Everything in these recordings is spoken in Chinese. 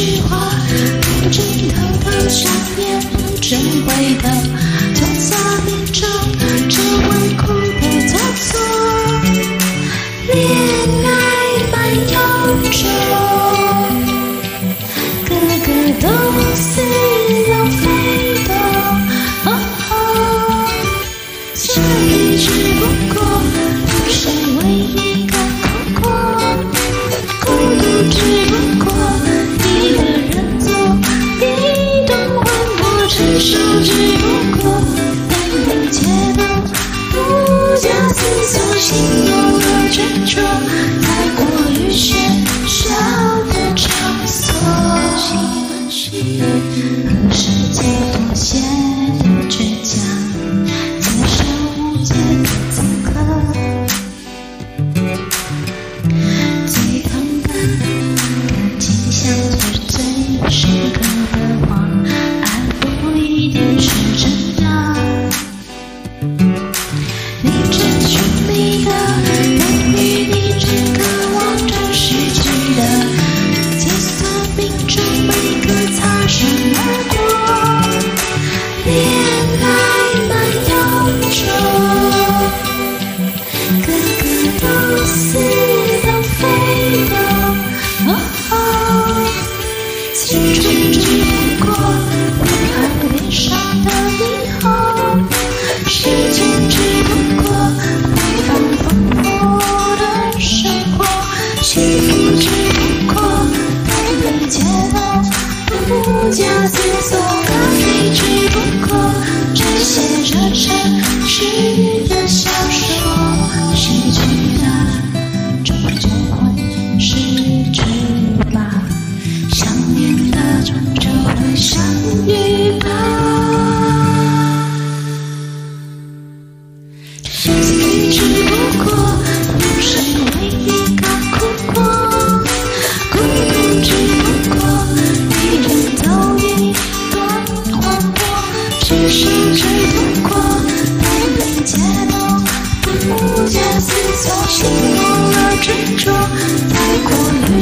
一句话，不知偷偷想念，不知回头。手只不过不屈不过百炼千刀，不加思索的飞不破，这些热血。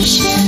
是。